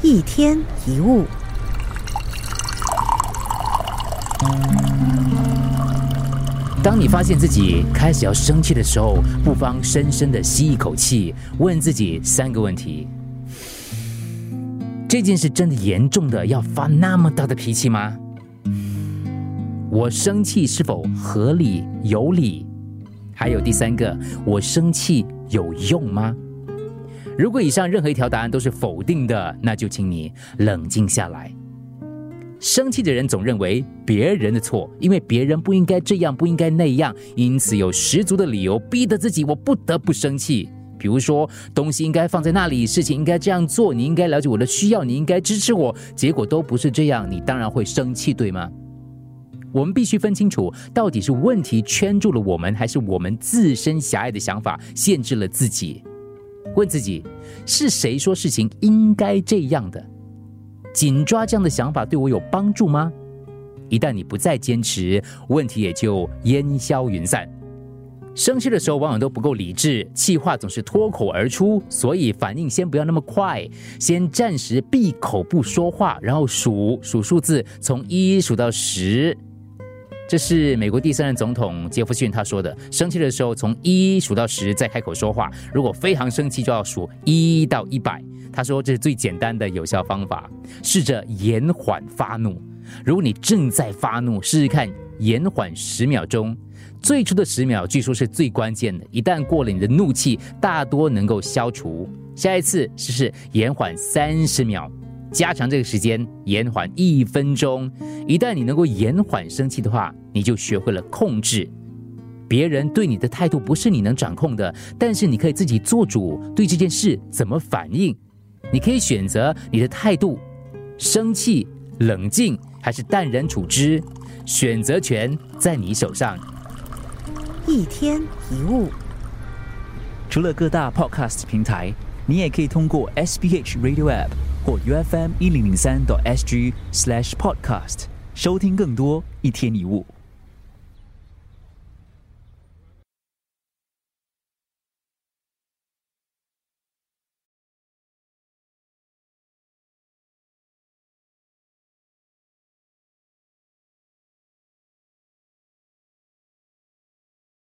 一天一物。当你发现自己开始要生气的时候，不妨深深的吸一口气，问自己三个问题：这件事真的严重的要发那么大的脾气吗？我生气是否合理有理？还有第三个，我生气有用吗？如果以上任何一条答案都是否定的，那就请你冷静下来。生气的人总认为别人的错，因为别人不应该这样，不应该那样，因此有十足的理由逼得自己，我不得不生气。比如说，东西应该放在那里，事情应该这样做，你应该了解我的需要，你应该支持我，结果都不是这样，你当然会生气，对吗？我们必须分清楚，到底是问题圈住了我们，还是我们自身狭隘的想法限制了自己？问自己，是谁说事情应该这样的？紧抓这样的想法对我有帮助吗？一旦你不再坚持，问题也就烟消云散。生气的时候往往都不够理智，气话总是脱口而出，所以反应先不要那么快，先暂时闭口不说话，然后数数数字，从一数到十。这是美国第三任总统杰弗逊他说的：生气的时候从一数到十再开口说话，如果非常生气就要数一到一百。他说这是最简单的有效方法，试着延缓发怒。如果你正在发怒，试试看延缓十秒钟。最初的十秒据说是最关键的，一旦过了，你的怒气大多能够消除。下一次试试延缓三十秒。加长这个时间，延缓一分钟。一旦你能够延缓生气的话，你就学会了控制。别人对你的态度不是你能掌控的，但是你可以自己做主，对这件事怎么反应。你可以选择你的态度：生气、冷静，还是淡然处之。选择权在你手上。一天一物，除了各大 Podcast 平台，你也可以通过 SBH Radio App。或 UFM 一零零三 SG slash podcast 收听更多一天一物。